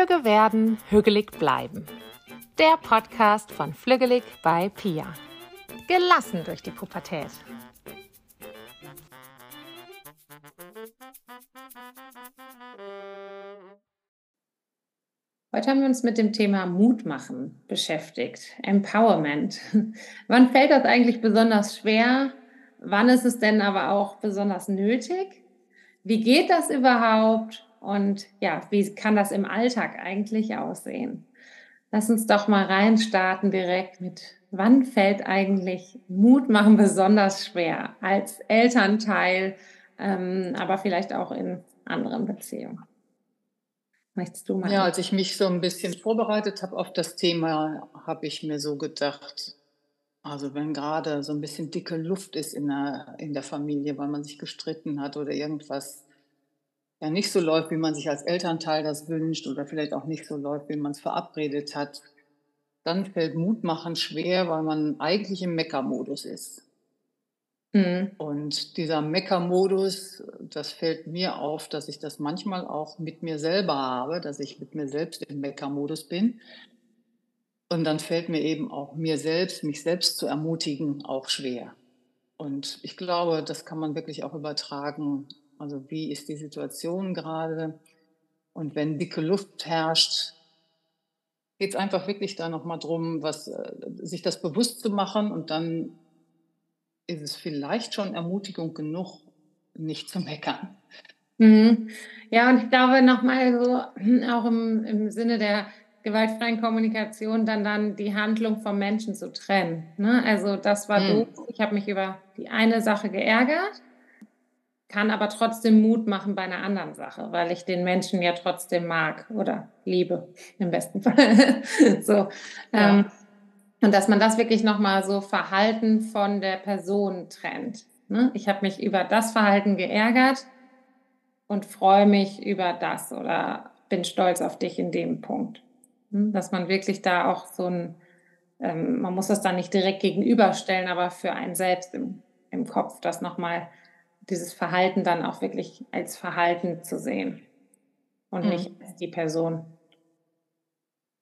Flügge werden, hügelig bleiben. Der Podcast von Flügelig bei Pia. Gelassen durch die Pubertät. Heute haben wir uns mit dem Thema Mut machen beschäftigt, Empowerment. Wann fällt das eigentlich besonders schwer? Wann ist es denn aber auch besonders nötig? Wie geht das überhaupt? Und ja, wie kann das im Alltag eigentlich aussehen? Lass uns doch mal reinstarten direkt mit, wann fällt eigentlich Mut machen besonders schwer als Elternteil, ähm, aber vielleicht auch in anderen Beziehungen? Möchtest du mal? Ja, als ich mich so ein bisschen vorbereitet habe auf das Thema, habe ich mir so gedacht, also wenn gerade so ein bisschen dicke Luft ist in der, in der Familie, weil man sich gestritten hat oder irgendwas ja nicht so läuft, wie man sich als Elternteil das wünscht oder vielleicht auch nicht so läuft, wie man es verabredet hat, dann fällt Mut machen schwer, weil man eigentlich im Meckermodus ist. Mhm. Und dieser Meckermodus, das fällt mir auf, dass ich das manchmal auch mit mir selber habe, dass ich mit mir selbst im Meckermodus bin. Und dann fällt mir eben auch mir selbst, mich selbst zu ermutigen, auch schwer. Und ich glaube, das kann man wirklich auch übertragen also wie ist die Situation gerade? Und wenn dicke Luft herrscht, geht es einfach wirklich da nochmal drum, was, äh, sich das bewusst zu machen und dann ist es vielleicht schon Ermutigung genug, nicht zu meckern. Mhm. Ja, und ich glaube nochmal so, auch im, im Sinne der gewaltfreien Kommunikation, dann dann die Handlung vom Menschen zu trennen. Ne? Also das war mhm. doof. Ich habe mich über die eine Sache geärgert kann aber trotzdem Mut machen bei einer anderen Sache, weil ich den Menschen ja trotzdem mag oder liebe im besten Fall. so. Ja. Ähm, und dass man das wirklich nochmal so Verhalten von der Person trennt. Ne? Ich habe mich über das Verhalten geärgert und freue mich über das oder bin stolz auf dich in dem Punkt. Hm? Dass man wirklich da auch so ein, ähm, man muss das dann nicht direkt gegenüberstellen, aber für einen selbst im, im Kopf das nochmal dieses Verhalten dann auch wirklich als Verhalten zu sehen und mhm. nicht als die Person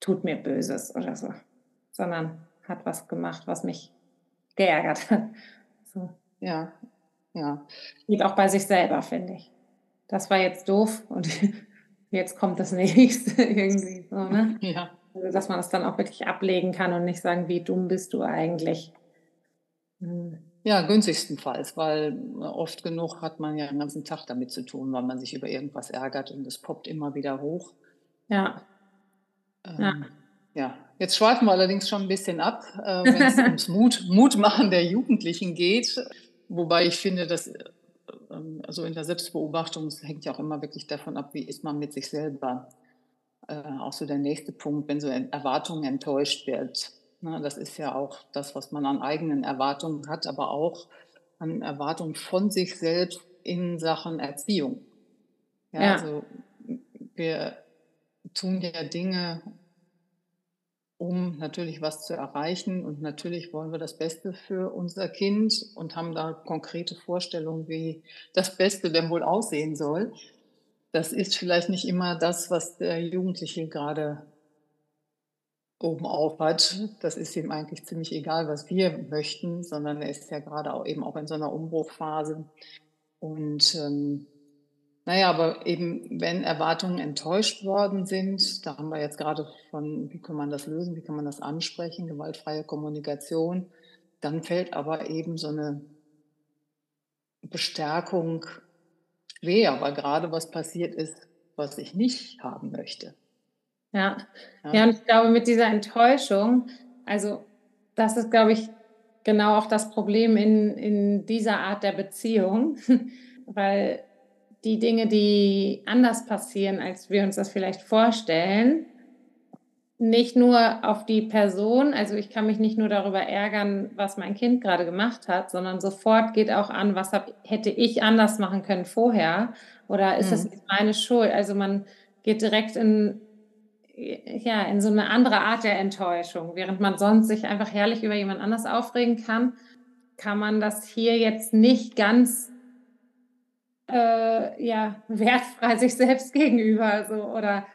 tut mir Böses oder so, sondern hat was gemacht, was mich geärgert hat. So. Ja, ja. Geht auch bei sich selber, finde ich. Das war jetzt doof und jetzt kommt das nächste irgendwie so, ne? Ja. Also, dass man das dann auch wirklich ablegen kann und nicht sagen, wie dumm bist du eigentlich. Hm. Ja, günstigstenfalls, weil äh, oft genug hat man ja den ganzen Tag damit zu tun, weil man sich über irgendwas ärgert und es poppt immer wieder hoch. Ja. Ähm, ja. ja. Jetzt schweifen wir allerdings schon ein bisschen ab, äh, wenn es ums Mut, Mutmachen der Jugendlichen geht. Wobei ich finde, dass also in der Selbstbeobachtung es hängt ja auch immer wirklich davon ab, wie ist man mit sich selber. Äh, auch so der nächste Punkt, wenn so Erwartungen enttäuscht wird Ne, das ist ja auch das, was man an eigenen Erwartungen hat, aber auch an Erwartungen von sich selbst in Sachen Erziehung. Ja, ja. Also wir tun ja Dinge, um natürlich was zu erreichen und natürlich wollen wir das Beste für unser Kind und haben da konkrete Vorstellungen, wie das Beste denn wohl aussehen soll. Das ist vielleicht nicht immer das, was der Jugendliche gerade oben auf hat. Das ist ihm eigentlich ziemlich egal, was wir möchten, sondern er ist ja gerade auch eben auch in so einer Umbruchphase. Und ähm, naja, aber eben wenn Erwartungen enttäuscht worden sind, da haben wir jetzt gerade von, wie kann man das lösen, wie kann man das ansprechen, gewaltfreie Kommunikation, dann fällt aber eben so eine Bestärkung schwer, weil gerade was passiert ist, was ich nicht haben möchte. Ja. ja. ja, und ich glaube, mit dieser Enttäuschung, also das ist, glaube ich, genau auch das Problem in, in dieser Art der Beziehung, weil die Dinge, die anders passieren, als wir uns das vielleicht vorstellen, nicht nur auf die Person, also ich kann mich nicht nur darüber ärgern, was mein Kind gerade gemacht hat, sondern sofort geht auch an, was hab, hätte ich anders machen können vorher oder ist mhm. das meine Schuld? Also man geht direkt in ja, in so eine andere Art der Enttäuschung. Während man sonst sich einfach herrlich über jemand anders aufregen kann, kann man das hier jetzt nicht ganz äh, ja, wertfrei sich selbst gegenüber so oder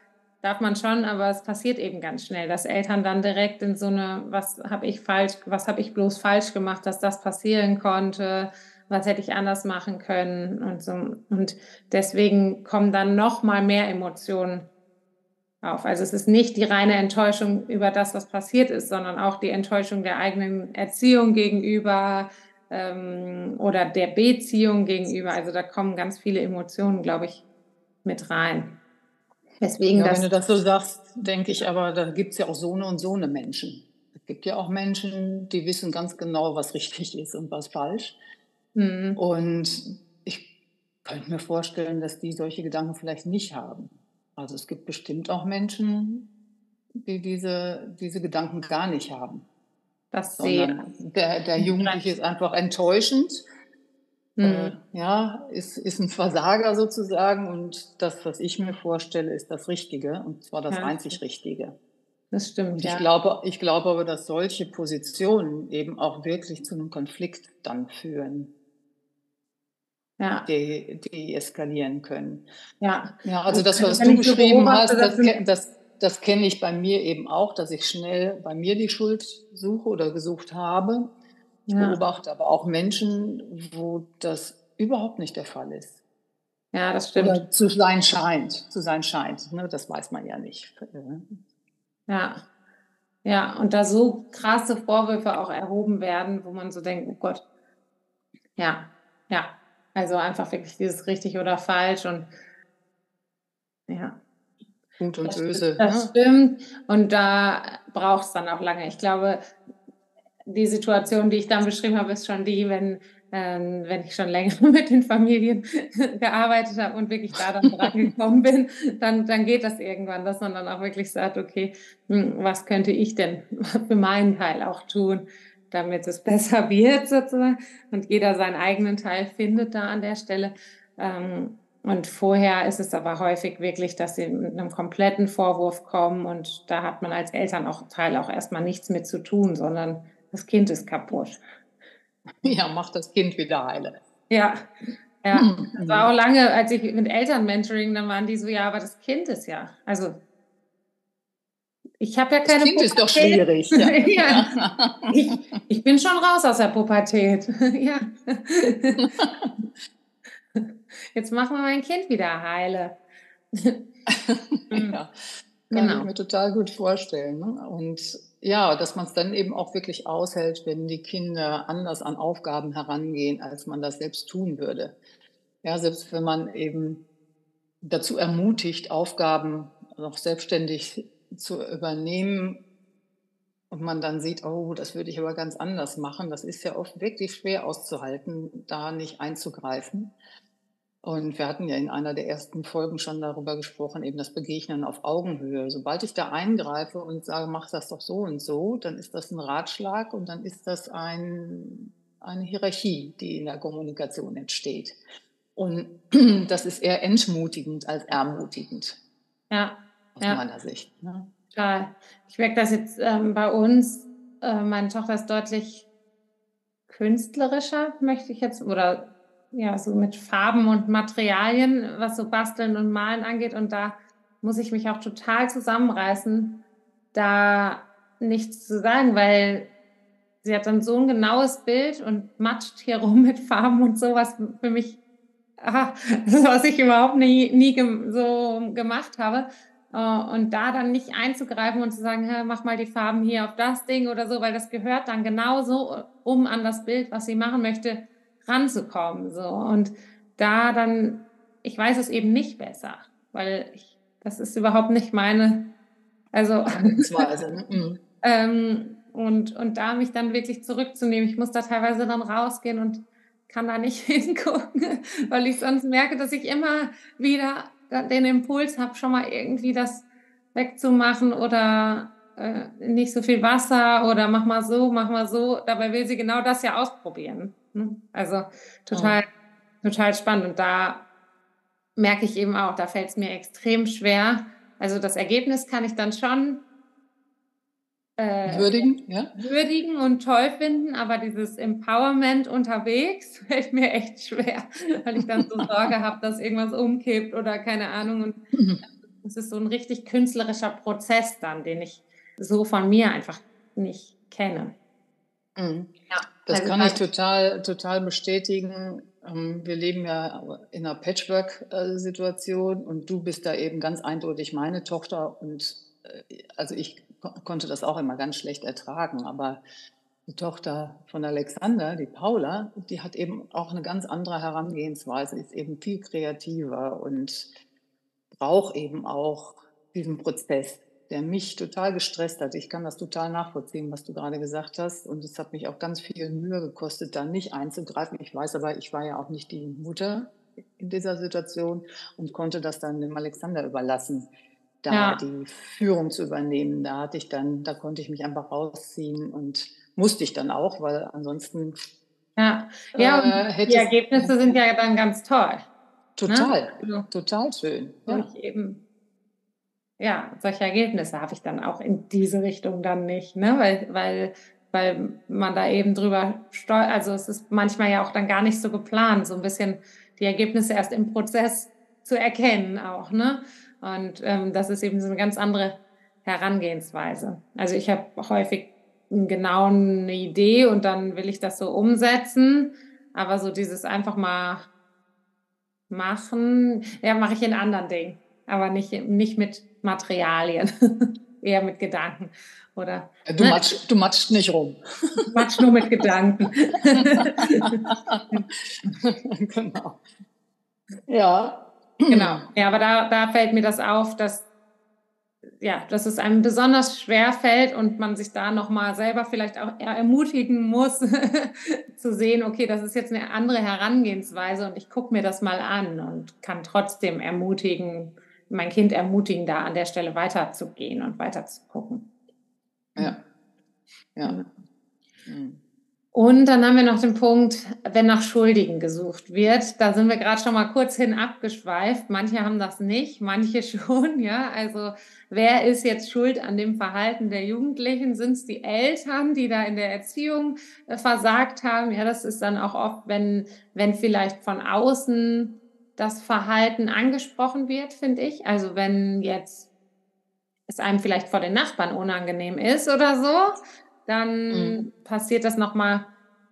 darf man schon, aber es passiert eben ganz schnell, dass Eltern dann direkt in so eine, was habe ich falsch, was habe ich bloß falsch gemacht, dass das passieren konnte, was hätte ich anders machen können und so. Und deswegen kommen dann noch mal mehr Emotionen auf. Also es ist nicht die reine Enttäuschung über das, was passiert ist, sondern auch die Enttäuschung der eigenen Erziehung gegenüber ähm, oder der Beziehung gegenüber. Also da kommen ganz viele Emotionen, glaube ich, mit rein. Deswegen ja, wenn du das so sagst, denke ich aber, da gibt es ja auch so eine und so eine Menschen. Es gibt ja auch Menschen, die wissen ganz genau, was richtig ist und was falsch. Mhm. Und ich könnte mir vorstellen, dass die solche Gedanken vielleicht nicht haben. Also es gibt bestimmt auch Menschen, die diese, diese Gedanken gar nicht haben. Das sehe der, der Jugendliche ist einfach enttäuschend Mhm. ja, ist, ist ein Versager sozusagen und das, was ich mir vorstelle, ist das Richtige und zwar das ja. einzig Richtige. Das stimmt. Und ich, ja. glaube, ich glaube aber, dass solche Positionen eben auch wirklich zu einem Konflikt dann führen. Ja. Die, die eskalieren können. Ja. Ja, also das, was du beschrieben hast, das, das, das kenne ich bei mir eben auch, dass ich schnell bei mir die Schuld suche oder gesucht habe ich ja. beobachte aber auch Menschen, wo das überhaupt nicht der Fall ist. Ja, das stimmt. Oder zu sein scheint, zu sein scheint. Ne? Das weiß man ja nicht. Ja. Ja, und da so krasse Vorwürfe auch erhoben werden, wo man so denkt, oh Gott. Ja, ja. Also einfach wirklich dieses richtig oder falsch und ja. Gut und das böse. Das ne? stimmt. Und da braucht es dann auch lange. Ich glaube, die Situation, die ich dann beschrieben habe, ist schon die, wenn, ähm, wenn ich schon länger mit den Familien gearbeitet habe und wirklich da dann dran gekommen bin, dann, dann geht das irgendwann, dass man dann auch wirklich sagt, okay, hm, was könnte ich denn für meinen Teil auch tun, damit es besser wird sozusagen und jeder seinen eigenen Teil findet da an der Stelle. Ähm, und vorher ist es aber häufig wirklich, dass sie mit einem kompletten Vorwurf kommen und da hat man als Eltern auch Teil auch erstmal nichts mit zu tun, sondern das Kind ist kaputt. Ja, mach das Kind wieder heile. Ja, ja. Mhm. Das war auch lange, als ich mit Eltern mentoring, dann waren die so, ja, aber das Kind ist ja, also ich habe ja keine. Das Kind Pubertät. ist doch schwierig. Ja. ja. Ich, ich, bin schon raus aus der Pubertät. ja. Jetzt machen wir mein Kind wieder heile. ja, kann genau. ich mir total gut vorstellen. Ne? Und ja, dass man es dann eben auch wirklich aushält, wenn die Kinder anders an Aufgaben herangehen, als man das selbst tun würde. Ja, selbst wenn man eben dazu ermutigt, Aufgaben noch selbstständig zu übernehmen und man dann sieht, oh, das würde ich aber ganz anders machen, das ist ja oft wirklich schwer auszuhalten, da nicht einzugreifen. Und wir hatten ja in einer der ersten Folgen schon darüber gesprochen, eben das Begegnen auf Augenhöhe. Sobald ich da eingreife und sage, mach das doch so und so, dann ist das ein Ratschlag und dann ist das ein, eine Hierarchie, die in der Kommunikation entsteht. Und das ist eher entmutigend als ermutigend. Ja. Aus ja. meiner Sicht. Ne? Total. Ich merke das jetzt ähm, bei uns. Äh, meine Tochter ist deutlich künstlerischer, möchte ich jetzt, oder ja, so mit Farben und Materialien, was so Basteln und Malen angeht. Und da muss ich mich auch total zusammenreißen, da nichts zu sagen, weil sie hat dann so ein genaues Bild und matscht hier rum mit Farben und sowas für mich, aha, was ich überhaupt nie, nie so gemacht habe. Äh, und da dann nicht einzugreifen und zu sagen, mach mal die Farben hier auf das Ding oder so, weil das gehört dann genauso um an das Bild, was sie machen möchte, ranzukommen. So. Und da dann, ich weiß es eben nicht besser, weil ich, das ist überhaupt nicht meine, also. Mhm. ähm, und, und da mich dann wirklich zurückzunehmen. Ich muss da teilweise dann rausgehen und kann da nicht hingucken, weil ich sonst merke, dass ich immer wieder den Impuls habe, schon mal irgendwie das wegzumachen oder äh, nicht so viel Wasser oder mach mal so, mach mal so. Dabei will sie genau das ja ausprobieren. Ne? Also total, oh. total spannend. Und da merke ich eben auch, da fällt es mir extrem schwer. Also das Ergebnis kann ich dann schon äh, würdigen, ja? würdigen und toll finden, aber dieses Empowerment unterwegs fällt mir echt schwer, weil ich dann so Sorge habe, dass irgendwas umkippt oder keine Ahnung. Und Es ist so ein richtig künstlerischer Prozess dann, den ich so von mir einfach nicht kenne. Mhm. Ja, das also kann ich total, total bestätigen. Ähm, wir leben ja in einer Patchwork-Situation und du bist da eben ganz eindeutig meine Tochter und äh, also ich konnte das auch immer ganz schlecht ertragen, aber die Tochter von Alexander, die Paula, die hat eben auch eine ganz andere Herangehensweise, ist eben viel kreativer und braucht eben auch diesen Prozess, der mich total gestresst hat. Ich kann das total nachvollziehen, was du gerade gesagt hast. Und es hat mich auch ganz viel Mühe gekostet, da nicht einzugreifen. Ich weiß aber, ich war ja auch nicht die Mutter in dieser Situation und konnte das dann dem Alexander überlassen, da ja. die Führung zu übernehmen. Da hatte ich dann, da konnte ich mich einfach rausziehen und musste ich dann auch, weil ansonsten. Ja, ja äh, die Ergebnisse sind ja dann ganz toll. Total, ne? also, total schön. Ja. eben, ja, solche Ergebnisse habe ich dann auch in diese Richtung dann nicht, ne? weil, weil, weil man da eben drüber steuert. Also es ist manchmal ja auch dann gar nicht so geplant, so ein bisschen die Ergebnisse erst im Prozess zu erkennen auch. Ne? Und ähm, das ist eben so eine ganz andere Herangehensweise. Also ich habe häufig genau eine Idee und dann will ich das so umsetzen. Aber so dieses einfach mal machen, ja, mache ich in anderen Dingen, aber nicht, nicht mit Materialien, eher mit Gedanken. Oder, du, ne? matsch, du matschst nicht rum. Matsch nur mit Gedanken. genau. Ja. Genau. Ja, aber da, da fällt mir das auf, dass ja, dass es einem besonders schwer fällt und man sich da nochmal selber vielleicht auch ermutigen muss, zu sehen, okay, das ist jetzt eine andere Herangehensweise und ich gucke mir das mal an und kann trotzdem ermutigen, mein Kind ermutigen, da an der Stelle weiterzugehen und weiter zu gucken. Ja. Ja. Mhm. Und dann haben wir noch den Punkt, wenn nach Schuldigen gesucht wird. Da sind wir gerade schon mal kurz hin abgeschweift. Manche haben das nicht, manche schon. Ja, also wer ist jetzt schuld an dem Verhalten der Jugendlichen? Sind es die Eltern, die da in der Erziehung äh, versagt haben? Ja, das ist dann auch oft, wenn, wenn vielleicht von außen das Verhalten angesprochen wird, finde ich. Also wenn jetzt es einem vielleicht vor den Nachbarn unangenehm ist oder so, dann mhm. passiert das nochmal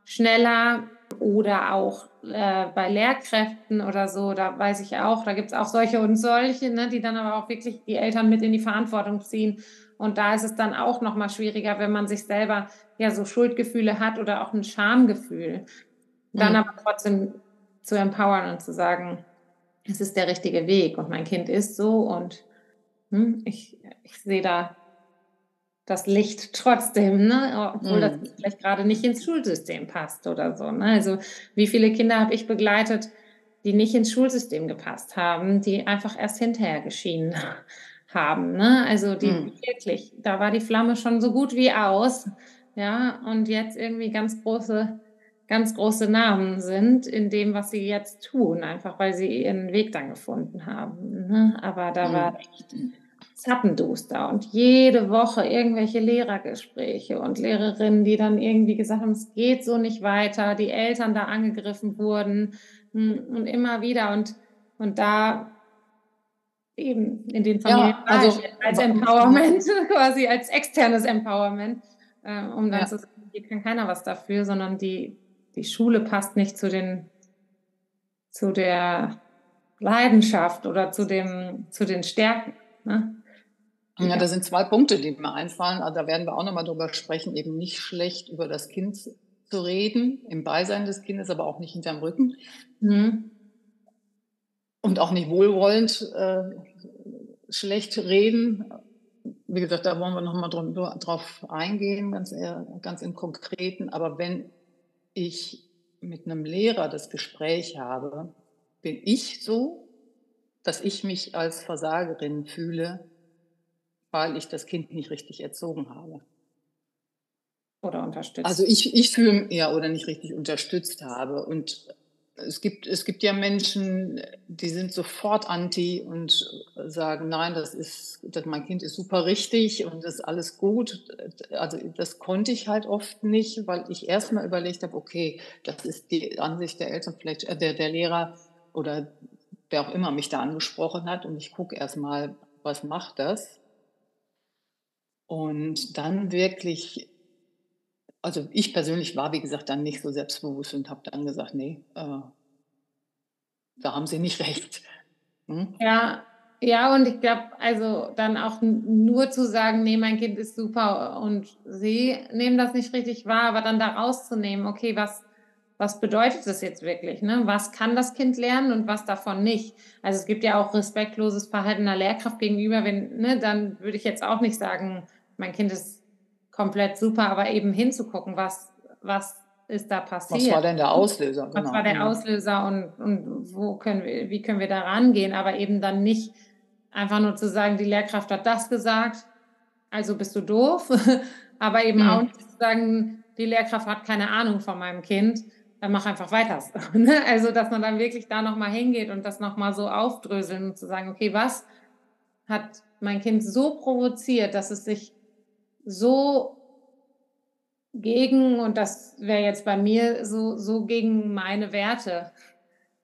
schneller oder auch äh, bei Lehrkräften oder so, da weiß ich auch, da gibt es auch solche und solche, ne, die dann aber auch wirklich die Eltern mit in die Verantwortung ziehen. Und da ist es dann auch nochmal schwieriger, wenn man sich selber ja so Schuldgefühle hat oder auch ein Schamgefühl. Dann mhm. aber trotzdem zu empowern und zu sagen, es ist der richtige Weg und mein Kind ist so und hm, ich, ich sehe da das Licht trotzdem, ne? obwohl mhm. das vielleicht gerade nicht ins Schulsystem passt oder so. Ne? Also wie viele Kinder habe ich begleitet, die nicht ins Schulsystem gepasst haben, die einfach erst hinterher geschienen haben. Ne? Also die mhm. wirklich, da war die Flamme schon so gut wie aus, ja, und jetzt irgendwie ganz große, ganz große Namen sind in dem, was sie jetzt tun, einfach weil sie ihren Weg dann gefunden haben. Ne? Aber da mhm. war echt zappenduster und jede Woche irgendwelche Lehrergespräche und Lehrerinnen, die dann irgendwie gesagt haben, es geht so nicht weiter, die Eltern da angegriffen wurden hm, und immer wieder und, und da eben in den Familien ja, also, als Empowerment, quasi als externes Empowerment, äh, um dann ja. zu sagen, hier kann keiner was dafür, sondern die, die Schule passt nicht zu den, zu der Leidenschaft oder zu dem, zu den Stärken. Ne? Ja, da sind zwei Punkte, die mir einfallen. Also da werden wir auch nochmal drüber sprechen, eben nicht schlecht über das Kind zu reden, im Beisein des Kindes, aber auch nicht hinterm Rücken. Mhm. Und auch nicht wohlwollend äh, schlecht reden. Wie gesagt, da wollen wir nochmal drauf eingehen, ganz, eher, ganz im Konkreten. Aber wenn ich mit einem Lehrer das Gespräch habe, bin ich so, dass ich mich als Versagerin fühle, weil ich das Kind nicht richtig erzogen habe. Oder unterstützt. Also ich, ich fühle, ja, oder nicht richtig unterstützt habe. Und es gibt, es gibt ja Menschen, die sind sofort anti und sagen, nein, das ist, das, mein Kind ist super richtig und das ist alles gut. Also das konnte ich halt oft nicht, weil ich erstmal überlegt habe, okay, das ist die Ansicht der Eltern, vielleicht äh, der, der Lehrer oder wer auch immer mich da angesprochen hat. Und ich gucke erstmal, was macht das? Und dann wirklich, also ich persönlich war, wie gesagt, dann nicht so selbstbewusst und habe dann gesagt, nee, äh, da haben Sie nicht recht. Hm? Ja, ja, und ich glaube, also dann auch nur zu sagen, nee, mein Kind ist super und sie nehmen das nicht richtig wahr, aber dann da rauszunehmen, okay, was, was bedeutet das jetzt wirklich? Ne? Was kann das Kind lernen und was davon nicht? Also es gibt ja auch respektloses Verhalten der Lehrkraft gegenüber, wenn, ne, dann würde ich jetzt auch nicht sagen, mein Kind ist komplett super, aber eben hinzugucken, was, was ist da passiert? Was war denn der Auslöser? Was genau. war der Auslöser und, und wo können wir, wie können wir da rangehen? Aber eben dann nicht einfach nur zu sagen, die Lehrkraft hat das gesagt, also bist du doof, aber eben mhm. auch nicht zu sagen, die Lehrkraft hat keine Ahnung von meinem Kind, dann mach einfach weiter. Ne? also, dass man dann wirklich da nochmal hingeht und das nochmal so aufdröseln und zu sagen, okay, was hat mein Kind so provoziert, dass es sich so gegen, und das wäre jetzt bei mir so, so gegen meine Werte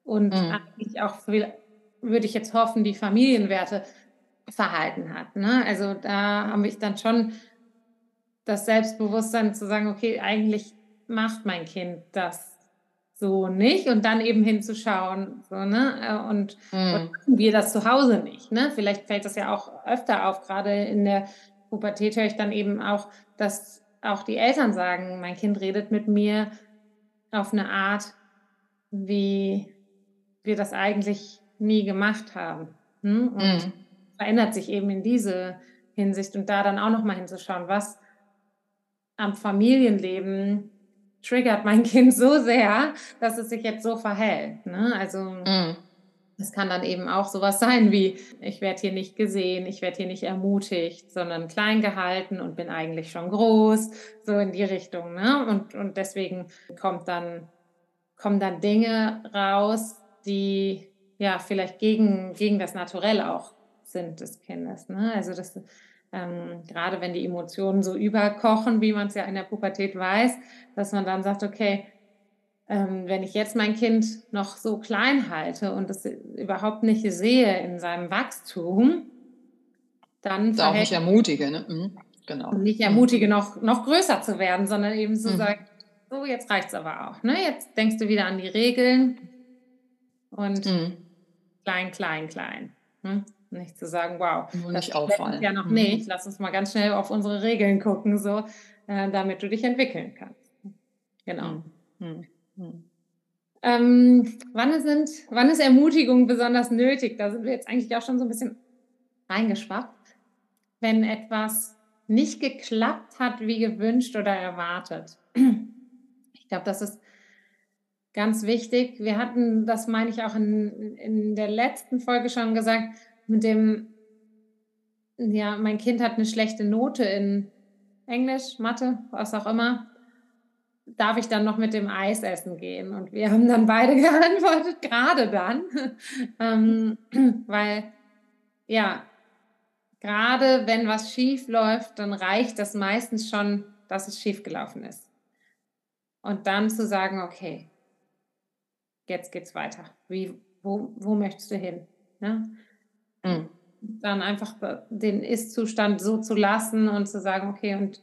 und mhm. eigentlich auch viel, würde ich jetzt hoffen, die Familienwerte verhalten hat. Ne? Also da habe ich dann schon das Selbstbewusstsein zu sagen, okay, eigentlich macht mein Kind das so nicht und dann eben hinzuschauen so, ne? und, mhm. und wir das zu Hause nicht. Ne? Vielleicht fällt das ja auch öfter auf, gerade in der Pubertät höre ich dann eben auch, dass auch die Eltern sagen, mein Kind redet mit mir auf eine Art, wie wir das eigentlich nie gemacht haben. Hm? Und mhm. verändert sich eben in diese Hinsicht und da dann auch nochmal hinzuschauen, was am Familienleben triggert mein Kind so sehr, dass es sich jetzt so verhält. Ne? Also mhm. Es kann dann eben auch sowas sein wie, ich werde hier nicht gesehen, ich werde hier nicht ermutigt, sondern klein gehalten und bin eigentlich schon groß, so in die Richtung. Ne? Und, und deswegen kommt dann, kommen dann Dinge raus, die ja vielleicht gegen, gegen das Naturell auch sind des Kindes. Ne? Also das, ähm, gerade wenn die Emotionen so überkochen, wie man es ja in der Pubertät weiß, dass man dann sagt, okay, wenn ich jetzt mein Kind noch so klein halte und es überhaupt nicht sehe in seinem Wachstum, dann da auch nicht ermutige, ne? Mhm, genau. Nicht ermutige, noch, noch größer zu werden, sondern eben so mhm. sagen, so jetzt reicht es aber auch. Ne? Jetzt denkst du wieder an die Regeln und mhm. klein, klein, klein. Ne? Nicht zu sagen, wow, Nur das nicht auffallen. ja noch mhm. nicht. Lass uns mal ganz schnell auf unsere Regeln gucken, so, äh, damit du dich entwickeln kannst. Genau. Hm. Ähm, wann, sind, wann ist Ermutigung besonders nötig? Da sind wir jetzt eigentlich auch schon so ein bisschen reingeschwappt. Wenn etwas nicht geklappt hat, wie gewünscht oder erwartet. Ich glaube, das ist ganz wichtig. Wir hatten, das meine ich auch in, in der letzten Folge schon gesagt, mit dem, ja, mein Kind hat eine schlechte Note in Englisch, Mathe, was auch immer darf ich dann noch mit dem Eis essen gehen? Und wir haben dann beide geantwortet, gerade dann, ähm, weil ja, gerade wenn was schief läuft, dann reicht das meistens schon, dass es schief gelaufen ist. Und dann zu sagen, okay, jetzt geht's weiter. Wie, wo, wo möchtest du hin? Ne? Mhm. Dann einfach den Ist-Zustand so zu lassen und zu sagen, okay, und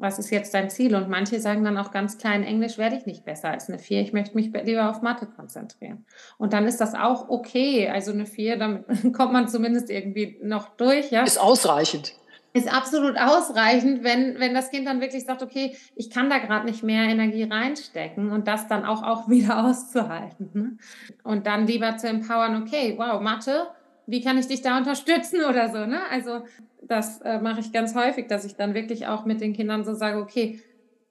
was ist jetzt dein Ziel? Und manche sagen dann auch ganz klein, Englisch werde ich nicht besser als eine 4, ich möchte mich lieber auf Mathe konzentrieren. Und dann ist das auch okay. Also eine 4, damit kommt man zumindest irgendwie noch durch. Ja? Ist ausreichend. Ist absolut ausreichend, wenn, wenn das Kind dann wirklich sagt, okay, ich kann da gerade nicht mehr Energie reinstecken und das dann auch, auch wieder auszuhalten. Ne? Und dann lieber zu empowern, okay, wow, Mathe, wie kann ich dich da unterstützen oder so. Ne? Also das äh, mache ich ganz häufig, dass ich dann wirklich auch mit den Kindern so sage, okay,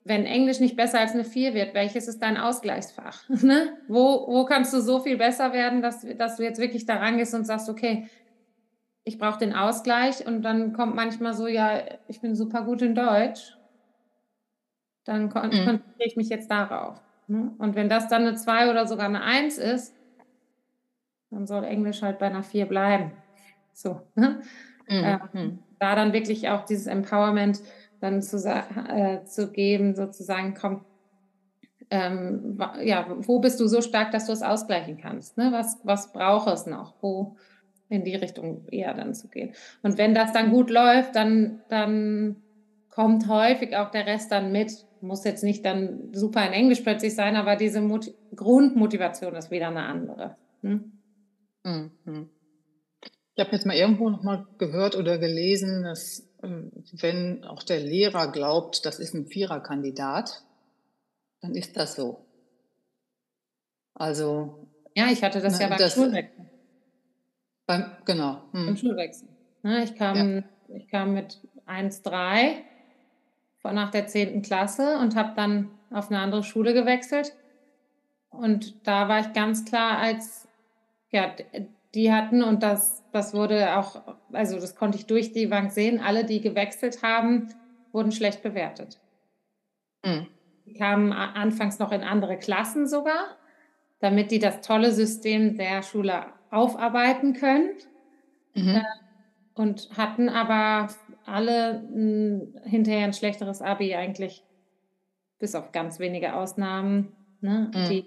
wenn Englisch nicht besser als eine 4 wird, welches ist dein Ausgleichsfach? ne? wo, wo kannst du so viel besser werden, dass, dass du jetzt wirklich da rangehst und sagst, okay, ich brauche den Ausgleich und dann kommt manchmal so, ja, ich bin super gut in Deutsch, dann kon mhm. konzentriere ich mich jetzt darauf. Ne? Und wenn das dann eine 2 oder sogar eine 1 ist, dann soll Englisch halt bei einer 4 bleiben. So. Ne? Mhm. Ähm, da dann wirklich auch dieses Empowerment dann zu, äh, zu geben, sozusagen, komm, ähm, ja, wo bist du so stark, dass du es ausgleichen kannst? Ne? Was, was braucht es noch? Wo, in die Richtung eher dann zu gehen. Und wenn das dann gut läuft, dann, dann kommt häufig auch der Rest dann mit. Muss jetzt nicht dann super in Englisch plötzlich sein, aber diese Mut Grundmotivation ist wieder eine andere. Hm? Mhm. Ich habe jetzt mal irgendwo noch mal gehört oder gelesen, dass ähm, wenn auch der Lehrer glaubt, das ist ein Viererkandidat, dann ist das so. Also ja, ich hatte das ne, ja beim das, Schulwechsel. Beim, genau. Hm. Beim Schulwechsel. Ne, ich, kam, ja. ich kam mit 1,3 nach der 10. Klasse und habe dann auf eine andere Schule gewechselt. Und da war ich ganz klar als, ja, die hatten, und das, das wurde auch, also das konnte ich durch die Bank sehen, alle, die gewechselt haben, wurden schlecht bewertet. Mhm. Die kamen anfangs noch in andere Klassen sogar, damit die das tolle System der Schule aufarbeiten können. Mhm. Äh, und hatten aber alle mh, hinterher ein schlechteres Abi eigentlich, bis auf ganz wenige Ausnahmen, ne, mhm. die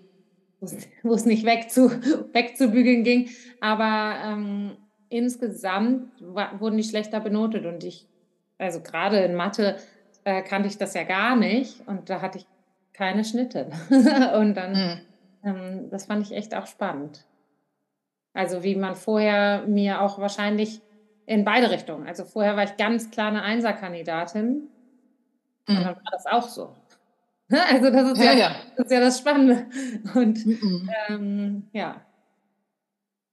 wo es nicht wegzu, wegzubügeln ging. Aber ähm, insgesamt war, wurden die schlechter benotet und ich, also gerade in Mathe äh, kannte ich das ja gar nicht und da hatte ich keine Schnitte. und dann, mhm. ähm, das fand ich echt auch spannend. Also wie man vorher mir auch wahrscheinlich in beide Richtungen. Also vorher war ich ganz klar eine Einserkandidatin mhm. und dann war das auch so. Also das ist ja, ja, ja. Das, ist ja das Spannende. Und mhm. ähm, ja,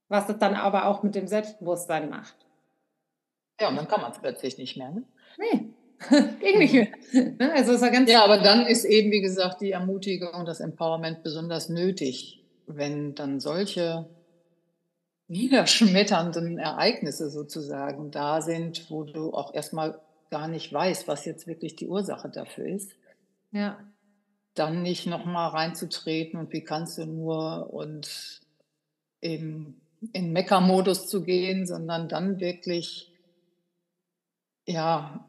was das dann aber auch mit dem Selbstbewusstsein macht. Ja, und dann kann man es plötzlich nicht mehr. Ne? Nee, ging nicht mehr. Ne? Also ist ja, ganz ja, aber dann ist eben, wie gesagt, die Ermutigung und das Empowerment besonders nötig, wenn dann solche niederschmetternden Ereignisse sozusagen da sind, wo du auch erstmal gar nicht weißt, was jetzt wirklich die Ursache dafür ist. Ja dann nicht nochmal reinzutreten und wie kannst du nur und eben in Mecker-Modus zu gehen, sondern dann wirklich, ja,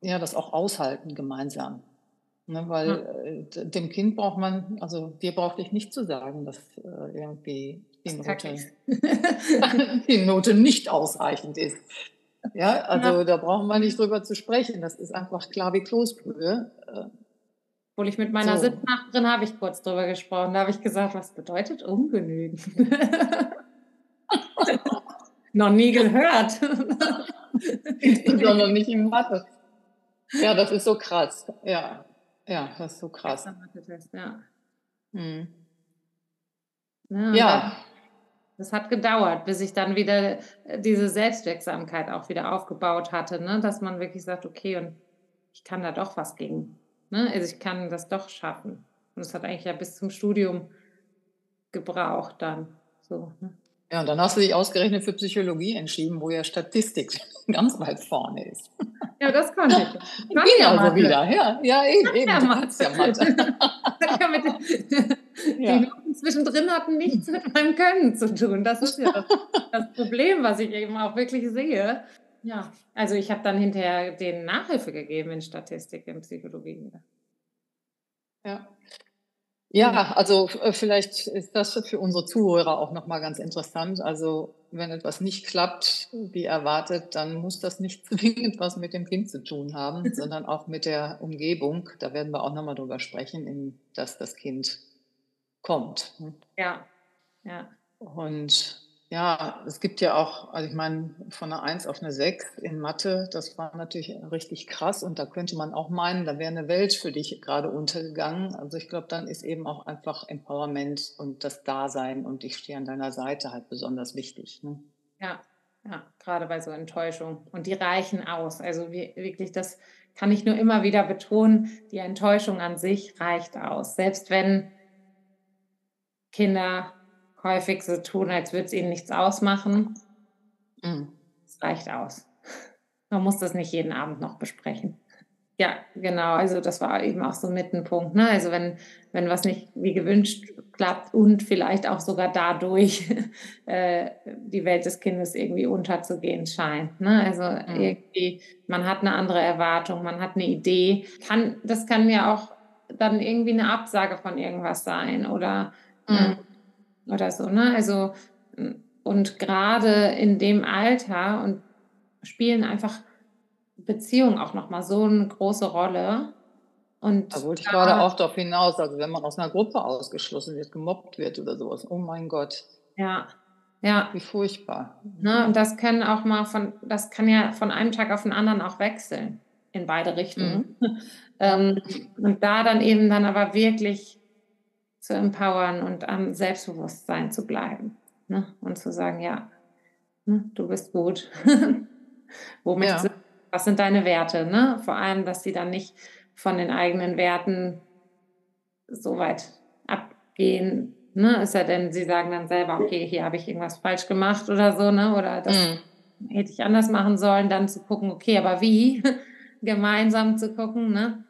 ja, das auch aushalten gemeinsam. Ne, weil äh, dem Kind braucht man, also dir braucht ich nicht zu sagen, dass äh, irgendwie die Note, die Note nicht ausreichend ist. Ja, also ja. da brauchen wir nicht drüber zu sprechen. Das ist einfach klar wie Kloßbrühe. Äh, obwohl ich mit meiner so. Sitznachbarin habe ich kurz drüber gesprochen. Da habe ich gesagt, was bedeutet ungenügend? Noch nie gehört. Insbesondere nicht im Mathe. Ja, das ist so krass. Ja, ja, das ist so krass. Ja. Hm. Ja, ja. Das hat gedauert, bis ich dann wieder diese Selbstwirksamkeit auch wieder aufgebaut hatte, ne? dass man wirklich sagt, okay, und ich kann da doch was gegen Ne? Also ich kann das doch schaffen. Und es hat eigentlich ja bis zum Studium gebraucht dann. So, ne? Ja, und dann hast du dich ausgerechnet für Psychologie entschieden, wo ja Statistik ganz weit vorne ist. Ja, das konnte ich. Ging ja also wieder, ja, ja eben, eben. Ja, Mathe. Ja, Mathe. mit, ja. Die Noten zwischendrin hatten nichts mit meinem Können zu tun. Das ist ja das, das Problem, was ich eben auch wirklich sehe. Ja, also ich habe dann hinterher den Nachhilfe gegeben in Statistik, in Psychologie. Ja. Ja, also äh, vielleicht ist das für unsere Zuhörer auch nochmal ganz interessant. Also wenn etwas nicht klappt, wie erwartet, dann muss das nicht zwingend was mit dem Kind zu tun haben, sondern auch mit der Umgebung. Da werden wir auch nochmal drüber sprechen, in dass das Kind kommt. Ja, ja. Und ja, es gibt ja auch, also ich meine, von einer 1 auf eine 6 in Mathe, das war natürlich richtig krass und da könnte man auch meinen, da wäre eine Welt für dich gerade untergegangen. Also ich glaube, dann ist eben auch einfach Empowerment und das Dasein und ich stehe an deiner Seite halt besonders wichtig. Ne? Ja, ja, gerade bei so Enttäuschung. Und die reichen aus. Also wirklich, das kann ich nur immer wieder betonen, die Enttäuschung an sich reicht aus. Selbst wenn Kinder häufig so tun, als würde es ihnen nichts ausmachen. Mhm. Es reicht aus. Man muss das nicht jeden Abend noch besprechen. Ja, genau. Also das war eben auch so mit ein Punkt. Ne? Also wenn, wenn was nicht wie gewünscht klappt und vielleicht auch sogar dadurch äh, die Welt des Kindes irgendwie unterzugehen scheint. Ne? Also mhm. irgendwie, man hat eine andere Erwartung, man hat eine Idee. Kann, das kann ja auch dann irgendwie eine Absage von irgendwas sein oder mhm. Oder so. Ne? Also und gerade in dem Alter und spielen einfach Beziehungen auch nochmal so eine große Rolle. Und da wollte ich gerade auch darauf hinaus, also wenn man aus einer Gruppe ausgeschlossen wird, gemobbt wird oder sowas, oh mein Gott. Ja, ja. Wie furchtbar. Ne, und das können auch mal von, das kann ja von einem Tag auf den anderen auch wechseln, in beide Richtungen. Mhm. ähm, und da dann eben dann aber wirklich zu empowern und am Selbstbewusstsein zu bleiben. Ne? Und zu sagen, ja, ne, du bist gut. Wo möchtest ja. was sind deine Werte? Ne? Vor allem, dass sie dann nicht von den eigenen Werten so weit abgehen. Ne? Ist ja denn, sie sagen dann selber, okay, hier habe ich irgendwas falsch gemacht oder so, ne? Oder das mhm. hätte ich anders machen sollen, dann zu gucken, okay, aber wie? Gemeinsam zu gucken, ne?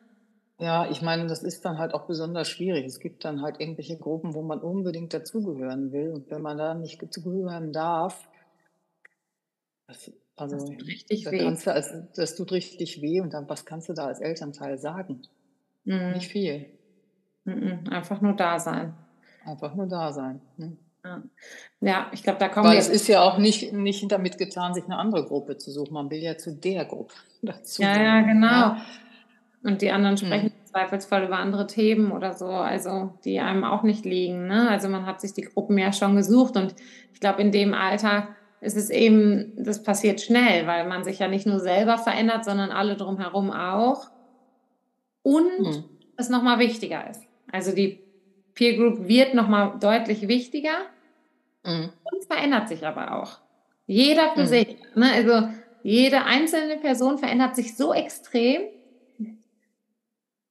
Ja, ich meine, das ist dann halt auch besonders schwierig. Es gibt dann halt irgendwelche Gruppen, wo man unbedingt dazugehören will. Und wenn man da nicht dazugehören darf, das, also das tut richtig da weh. Du als, das tut richtig weh. Und dann, was kannst du da als Elternteil sagen? Mhm. Nicht viel. Mhm. Einfach nur da sein. Einfach nur da sein. Ne? Ja. ja, ich glaube, da kommen Weil wir. es ist ja auch nicht, nicht damit getan, sich eine andere Gruppe zu suchen. Man will ja zu der Gruppe dazu. Ja, ja, genau. Ja. Und die anderen hm. sprechen mhm. im Zweifelsfall über andere Themen oder so, also die einem auch nicht liegen. Ne? Also man hat sich die Gruppen ja schon gesucht und ich glaube, in dem Alter ist es eben, das passiert schnell, weil man sich ja nicht nur selber verändert, sondern alle drumherum auch. Und mhm. es nochmal wichtiger ist. Also die Peer Group wird nochmal deutlich wichtiger mhm. und verändert sich aber auch. Jeder für mhm. sich. Ne? Also jede einzelne Person verändert sich so extrem,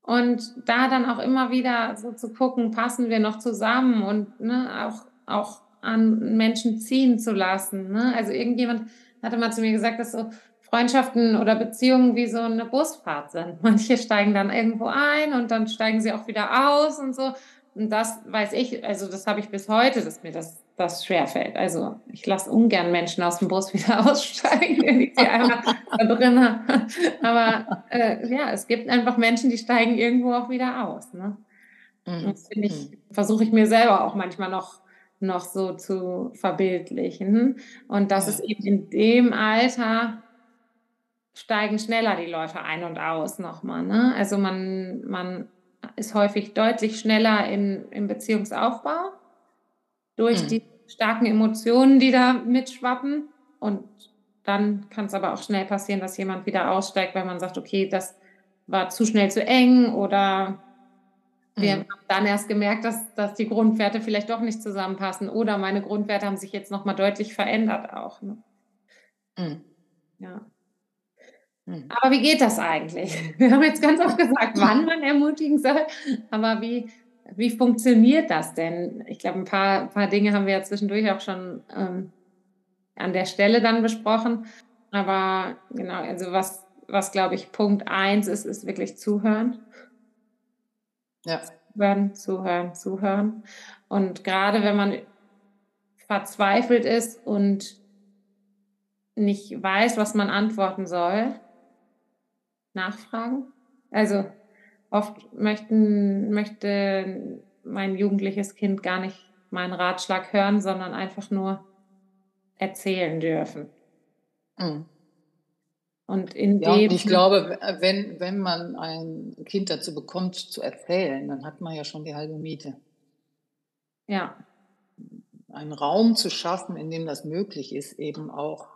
und da dann auch immer wieder so zu gucken, passen wir noch zusammen und ne, auch, auch an Menschen ziehen zu lassen. Ne? Also irgendjemand hatte mal zu mir gesagt, dass so Freundschaften oder Beziehungen wie so eine Busfahrt sind. Manche steigen dann irgendwo ein und dann steigen sie auch wieder aus und so. Und das weiß ich, also das habe ich bis heute, dass mir das das schwerfällt. Also ich lasse ungern Menschen aus dem Bus wieder aussteigen, wenn ich sie einmal da drin habe. Aber äh, ja, es gibt einfach Menschen, die steigen irgendwo auch wieder aus. Ne? Mhm. Das finde ich, mhm. versuche ich mir selber auch manchmal noch, noch so zu verbildlichen. Und das ja. ist eben in dem Alter steigen schneller die Leute ein und aus nochmal. Ne? Also man, man ist häufig deutlich schneller in, im Beziehungsaufbau durch mhm. die starken Emotionen, die da mitschwappen. Und dann kann es aber auch schnell passieren, dass jemand wieder aussteigt, weil man sagt, okay, das war zu schnell zu eng oder wir mhm. haben dann erst gemerkt, dass, dass die Grundwerte vielleicht doch nicht zusammenpassen oder meine Grundwerte haben sich jetzt nochmal deutlich verändert auch. Ne? Mhm. Ja. Mhm. Aber wie geht das eigentlich? Wir haben jetzt ganz oft gesagt, wann man ermutigen soll, aber wie, wie funktioniert das denn? Ich glaube, ein paar, paar Dinge haben wir ja zwischendurch auch schon ähm, an der Stelle dann besprochen. Aber genau, also was, was glaube ich Punkt eins ist, ist wirklich zuhören. Ja. Zuhören, zuhören, zuhören. Und gerade wenn man verzweifelt ist und nicht weiß, was man antworten soll, nachfragen. Also Oft möchten, möchte mein jugendliches Kind gar nicht meinen Ratschlag hören, sondern einfach nur erzählen dürfen. Mhm. Und in ja, dem. Ich glaube, wenn, wenn man ein Kind dazu bekommt, zu erzählen, dann hat man ja schon die halbe Miete. Ja. Einen Raum zu schaffen, in dem das möglich ist, eben auch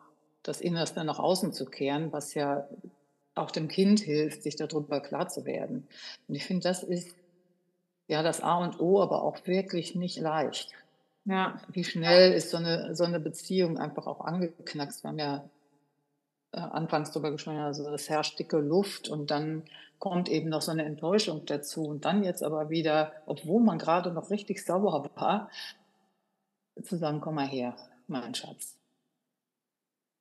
das Innerste nach außen zu kehren, was ja auch dem Kind hilft, sich darüber klar zu werden. Und ich finde, das ist ja das A und O, aber auch wirklich nicht leicht. Ja. Wie schnell ist so eine, so eine Beziehung einfach auch angeknackst? Wir haben ja äh, anfangs darüber gesprochen, also das herrscht dicke Luft und dann kommt eben noch so eine Enttäuschung dazu und dann jetzt aber wieder, obwohl man gerade noch richtig sauer war, zu sagen, komm mal her, mein Schatz.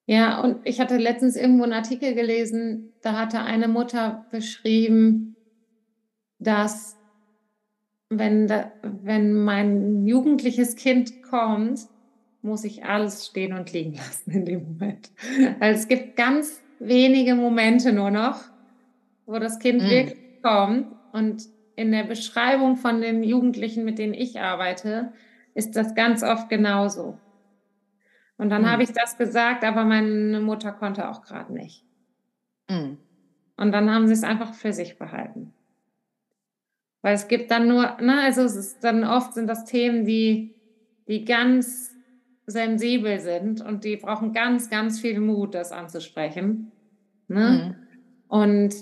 Ja, und ich hatte letztens irgendwo einen Artikel gelesen, da hatte eine Mutter beschrieben, dass wenn, da, wenn mein jugendliches Kind kommt, muss ich alles stehen und liegen lassen in dem Moment. Also es gibt ganz wenige Momente nur noch, wo das Kind mhm. wirklich kommt. Und in der Beschreibung von den Jugendlichen, mit denen ich arbeite, ist das ganz oft genauso. Und dann mhm. habe ich das gesagt, aber meine Mutter konnte auch gerade nicht. Mhm. Und dann haben sie es einfach für sich behalten. Weil es gibt dann nur, ne, also es ist dann oft sind das Themen, die, die ganz sensibel sind und die brauchen ganz, ganz viel Mut, das anzusprechen. Ne? Mhm. Und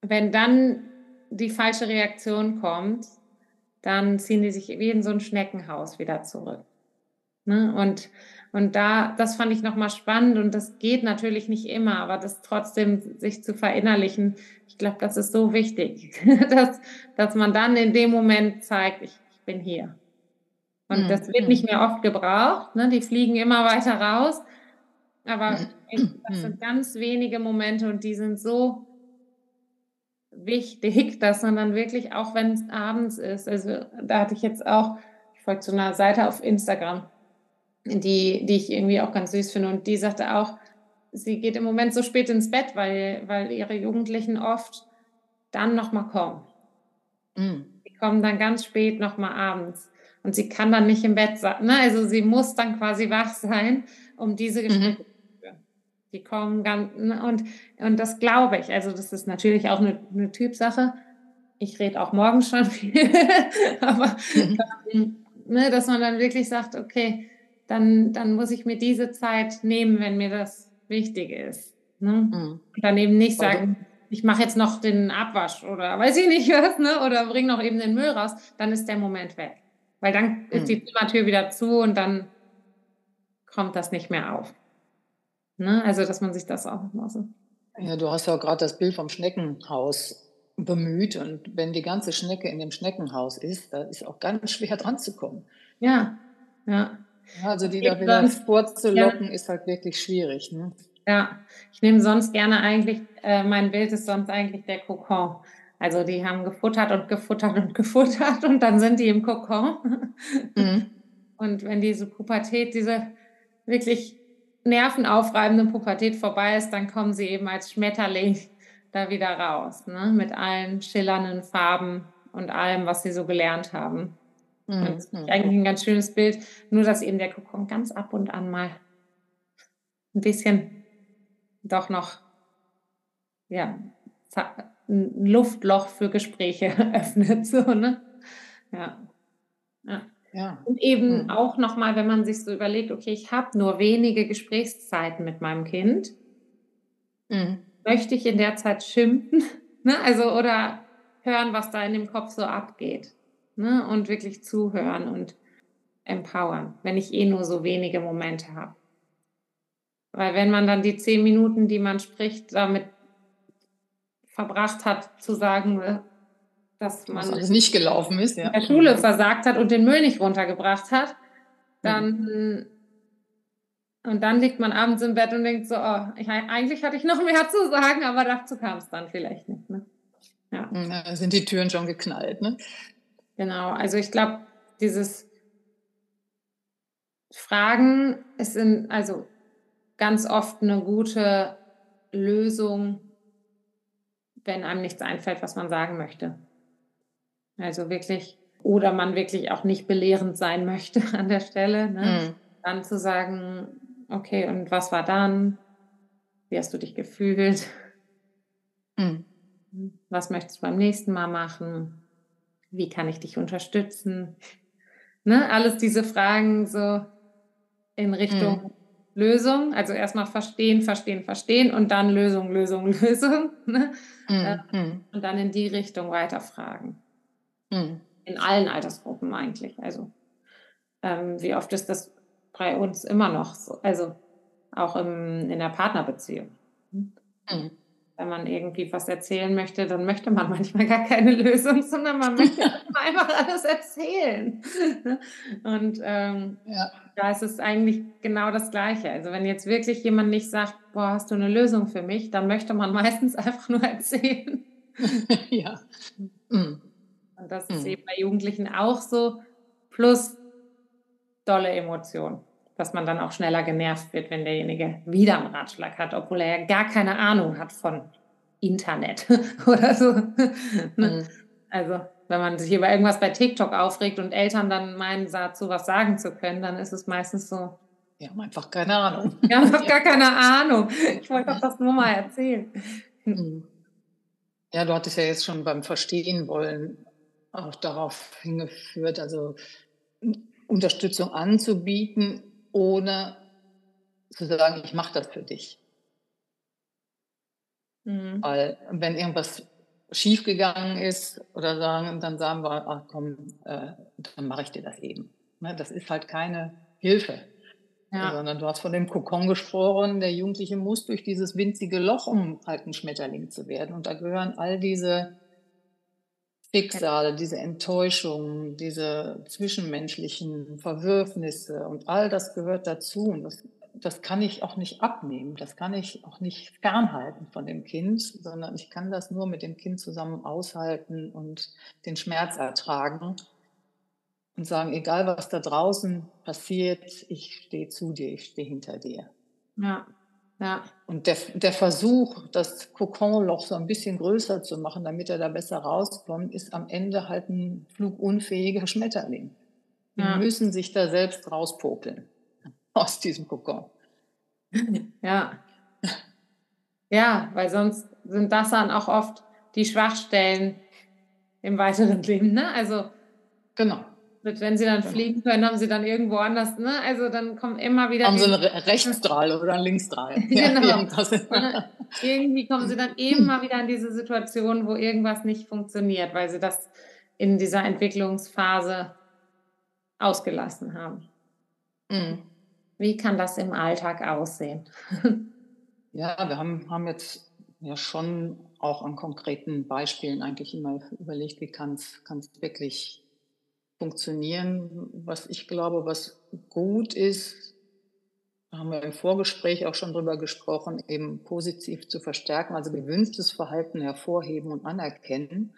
wenn dann die falsche Reaktion kommt, dann ziehen die sich wie in so ein Schneckenhaus wieder zurück. Ne? Und, und da, das fand ich nochmal spannend und das geht natürlich nicht immer, aber das trotzdem sich zu verinnerlichen, ich glaube, das ist so wichtig, dass, dass man dann in dem Moment zeigt, ich, ich bin hier. Und mhm. das wird nicht mehr oft gebraucht, ne? die fliegen immer weiter raus, aber ich, das sind ganz wenige Momente und die sind so wichtig, dass man dann wirklich, auch wenn es abends ist, also da hatte ich jetzt auch, ich folge zu einer Seite auf Instagram, die, die ich irgendwie auch ganz süß finde. Und die sagte auch, sie geht im Moment so spät ins Bett, weil, weil ihre Jugendlichen oft dann nochmal kommen. Mm. Die kommen dann ganz spät nochmal abends. Und sie kann dann nicht im Bett sein. Ne? Also sie muss dann quasi wach sein, um diese mhm. Gespräche mhm. Die kommen ganz, ne? und, und das glaube ich. Also das ist natürlich auch eine, eine Typsache. Ich rede auch morgen schon viel, aber mhm. ne, dass man dann wirklich sagt, okay, dann, dann muss ich mir diese Zeit nehmen, wenn mir das wichtig ist. Ne? Mhm. Und dann eben nicht sagen, ich mache jetzt noch den Abwasch oder weiß ich nicht was, ne? oder bring noch eben den Müll raus, dann ist der Moment weg. Weil dann ist die mhm. Zimmertür wieder zu und dann kommt das nicht mehr auf. Ne? Also, dass man sich das auch nochmal so. Ja, du hast ja gerade das Bild vom Schneckenhaus bemüht und wenn die ganze Schnecke in dem Schneckenhaus ist, da ist auch ganz schwer dran zu kommen. Ja, ja. Also die da wieder vorzulocken, ja. ist halt wirklich schwierig. Ne? Ja, ich nehme sonst gerne eigentlich, äh, mein Bild ist sonst eigentlich der Kokon. Also die haben gefuttert und gefuttert und gefuttert und dann sind die im Kokon. Mhm. Und wenn diese Pubertät, diese wirklich nervenaufreibende Pubertät vorbei ist, dann kommen sie eben als Schmetterling da wieder raus, ne? mit allen schillernden Farben und allem, was sie so gelernt haben. Mhm. Ist eigentlich ein ganz schönes Bild, nur dass eben der Kokon ganz ab und an mal ein bisschen doch noch ja, ein Luftloch für Gespräche öffnet. So, ne? ja. ja. Ja. Und eben mhm. auch nochmal, wenn man sich so überlegt, okay, ich habe nur wenige Gesprächszeiten mit meinem Kind, mhm. möchte ich in der Zeit schimpfen, ne? also oder hören, was da in dem Kopf so abgeht ne? und wirklich zuhören und empowern, wenn ich eh nur so wenige Momente habe. Weil wenn man dann die zehn Minuten, die man spricht, damit verbracht hat, zu sagen, äh, dass man alles nicht gelaufen ist, ja. in der Schule versagt hat und den Müll nicht runtergebracht hat, dann und dann liegt man abends im Bett und denkt so, oh, ich, eigentlich hatte ich noch mehr zu sagen, aber dazu kam es dann vielleicht nicht. Ne? Ja. ja. sind die Türen schon geknallt, ne? Genau, also ich glaube, dieses Fragen ist in, also ganz oft eine gute Lösung, wenn einem nichts einfällt, was man sagen möchte. Also wirklich, oder man wirklich auch nicht belehrend sein möchte an der Stelle, ne? mhm. dann zu sagen, okay, und was war dann? Wie hast du dich gefühlt? Mhm. Was möchtest du beim nächsten Mal machen? Wie kann ich dich unterstützen? Ne? Alles diese Fragen so in Richtung mhm. Lösung. Also erstmal verstehen, verstehen, verstehen und dann Lösung, Lösung, Lösung. Ne? Mhm. Und dann in die Richtung weiterfragen. Mhm. In allen Altersgruppen eigentlich. Also ähm, wie oft ist das bei uns immer noch so? Also auch im, in der Partnerbeziehung. Mhm wenn man irgendwie was erzählen möchte, dann möchte man manchmal gar keine Lösung, sondern man möchte einfach alles erzählen. Und ähm, ja. da ist es eigentlich genau das Gleiche. Also wenn jetzt wirklich jemand nicht sagt, boah, hast du eine Lösung für mich, dann möchte man meistens einfach nur erzählen. ja. Mhm. Und das ist mhm. eben bei Jugendlichen auch so, plus dolle Emotionen dass man dann auch schneller genervt wird, wenn derjenige wieder einen Ratschlag hat, obwohl er ja gar keine Ahnung hat von Internet oder so. Ne? Mhm. Also wenn man sich über irgendwas bei TikTok aufregt und Eltern dann meinen, dazu was sagen zu können, dann ist es meistens so. Wir haben einfach keine Ahnung. Wir haben einfach gar keine Ahnung. Ich wollte doch das nur mal erzählen. Mhm. Ja, du hattest ja jetzt schon beim Verstehen wollen auch darauf hingeführt, also Unterstützung anzubieten, ohne zu sagen, ich mache das für dich. Mhm. Weil wenn irgendwas schiefgegangen ist oder sagen, dann sagen wir, ach komm, äh, dann mache ich dir das eben. Ne, das ist halt keine Hilfe. Ja. Sondern du hast von dem Kokon gesprochen, der Jugendliche muss durch dieses winzige Loch, um halt ein Schmetterling zu werden. Und da gehören all diese Schicksale, diese Enttäuschungen, diese zwischenmenschlichen Verwürfnisse und all das gehört dazu. Und das das kann ich auch nicht abnehmen, das kann ich auch nicht fernhalten von dem Kind, sondern ich kann das nur mit dem Kind zusammen aushalten und den Schmerz ertragen und sagen, egal was da draußen passiert, ich stehe zu dir, ich stehe hinter dir. Ja, ja. Und der, der Versuch, das Kokonloch so ein bisschen größer zu machen, damit er da besser rauskommt, ist am Ende halt ein flugunfähiger Schmetterling. Die ja. müssen sich da selbst rauspopeln aus diesem Kokon. Ja. Ja, weil sonst sind das dann auch oft die Schwachstellen im weiteren Leben. Ne? Also, genau. Wenn sie dann fliegen können, haben sie dann irgendwo anders, ne? Also dann kommen immer wieder. Haben sie eine Rechtsstrahl oder eine Linksstrahl. genau. Ja, Irgendwie kommen sie dann immer wieder in diese Situation, wo irgendwas nicht funktioniert, weil sie das in dieser Entwicklungsphase ausgelassen haben. Mhm. Wie kann das im Alltag aussehen? ja, wir haben, haben jetzt ja schon auch an konkreten Beispielen eigentlich immer überlegt, wie kann es wirklich funktionieren. Was ich glaube, was gut ist, haben wir im Vorgespräch auch schon drüber gesprochen, eben positiv zu verstärken, also gewünschtes Verhalten hervorheben und anerkennen.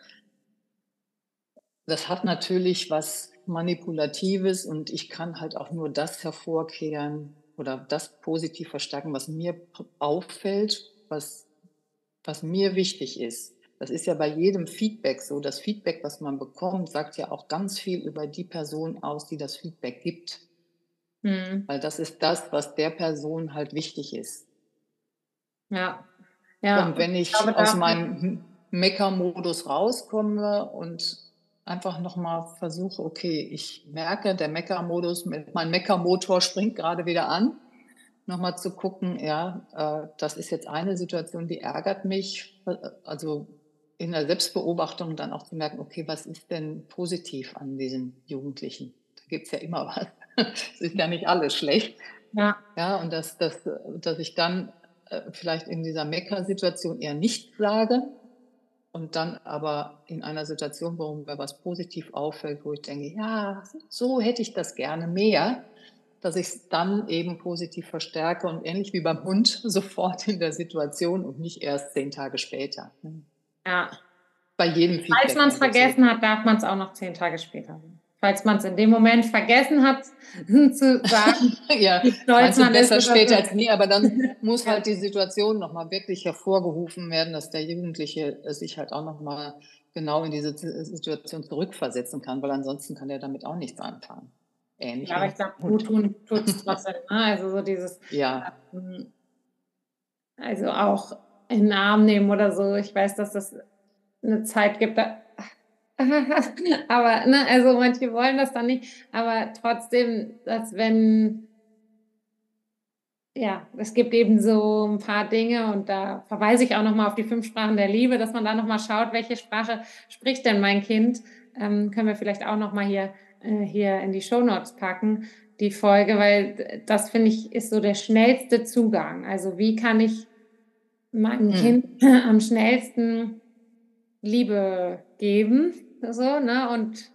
Das hat natürlich was Manipulatives und ich kann halt auch nur das hervorkehren oder das positiv verstärken, was mir auffällt, was, was mir wichtig ist. Das ist ja bei jedem Feedback so. Das Feedback, was man bekommt, sagt ja auch ganz viel über die Person aus, die das Feedback gibt. Mhm. Weil das ist das, was der Person halt wichtig ist. Ja. ja. Und wenn ich, ich glaube, aus meinem Mecker-Modus rauskomme und einfach nochmal versuche, okay, ich merke, der Mecker-Modus, mein Mecker-Motor springt gerade wieder an. Nochmal zu gucken, ja, äh, das ist jetzt eine Situation, die ärgert mich. Also in der Selbstbeobachtung dann auch zu merken, okay, was ist denn positiv an diesen Jugendlichen? Da gibt es ja immer was. Es ist ja nicht alles schlecht. Ja. Ja, und dass, dass, dass ich dann äh, vielleicht in dieser Mecker-Situation eher nicht sage, und dann aber in einer Situation, wo mir was positiv auffällt, wo ich denke, ja, so hätte ich das gerne mehr, dass ich es dann eben positiv verstärke und ähnlich wie beim Hund sofort in der Situation und nicht erst zehn Tage später. Ja. Bei jedem Feedback. Falls man es vergessen hat, darf man es auch noch zehn Tage später falls man es in dem Moment vergessen hat zu sagen. ja, man besser später als nie, aber dann muss halt die Situation nochmal wirklich hervorgerufen werden, dass der Jugendliche sich halt auch nochmal genau in diese Situation zurückversetzen kann, weil ansonsten kann er damit auch nichts anfangen. Ähnlich. Ja, aber ich glaube, gut tun tut es trotzdem. Ne? Also so dieses, ja. Ähm, also auch in den Arm nehmen oder so. Ich weiß, dass das eine Zeit gibt, aber, ne, also manche wollen das dann nicht, aber trotzdem, dass wenn, ja, es gibt eben so ein paar Dinge und da verweise ich auch nochmal auf die fünf Sprachen der Liebe, dass man da nochmal schaut, welche Sprache spricht denn mein Kind, ähm, können wir vielleicht auch nochmal hier, äh, hier in die Show Notes packen, die Folge, weil das finde ich ist so der schnellste Zugang. Also wie kann ich meinem hm. Kind am schnellsten Liebe geben? so, ne? Und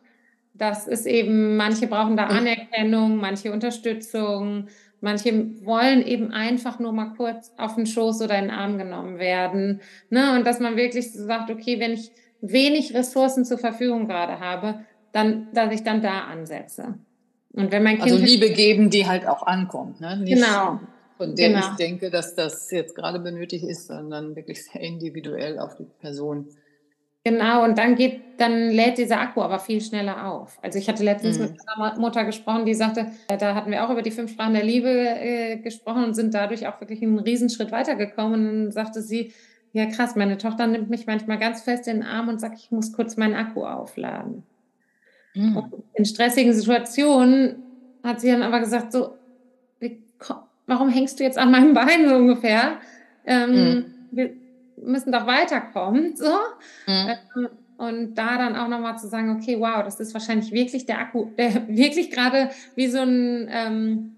das ist eben, manche brauchen da Anerkennung, manche Unterstützung, manche wollen eben einfach nur mal kurz auf den Schoß oder in den Arm genommen werden. Ne? Und dass man wirklich so sagt, okay, wenn ich wenig Ressourcen zur Verfügung gerade habe, dann, dass ich dann da ansetze. Und wenn mein Kind. Also Liebe geben, die halt auch ankommt, ne? Nicht genau. Von der genau. ich denke, dass das jetzt gerade benötigt ist, sondern wirklich sehr individuell auf die Person Genau, und dann geht, dann lädt dieser Akku aber viel schneller auf. Also ich hatte letztens mhm. mit einer Mutter gesprochen, die sagte, äh, da hatten wir auch über die fünf Sprachen der Liebe äh, gesprochen und sind dadurch auch wirklich einen Riesenschritt weitergekommen. Und dann sagte sie, ja krass, meine Tochter nimmt mich manchmal ganz fest in den Arm und sagt, ich muss kurz meinen Akku aufladen. Mhm. in stressigen Situationen hat sie dann aber gesagt, so, warum hängst du jetzt an meinem Bein so ungefähr? Ähm, mhm müssen doch weiterkommen. So. Mhm. Und da dann auch nochmal zu sagen, okay, wow, das ist wahrscheinlich wirklich der Akku, der wirklich gerade wie so ein ähm,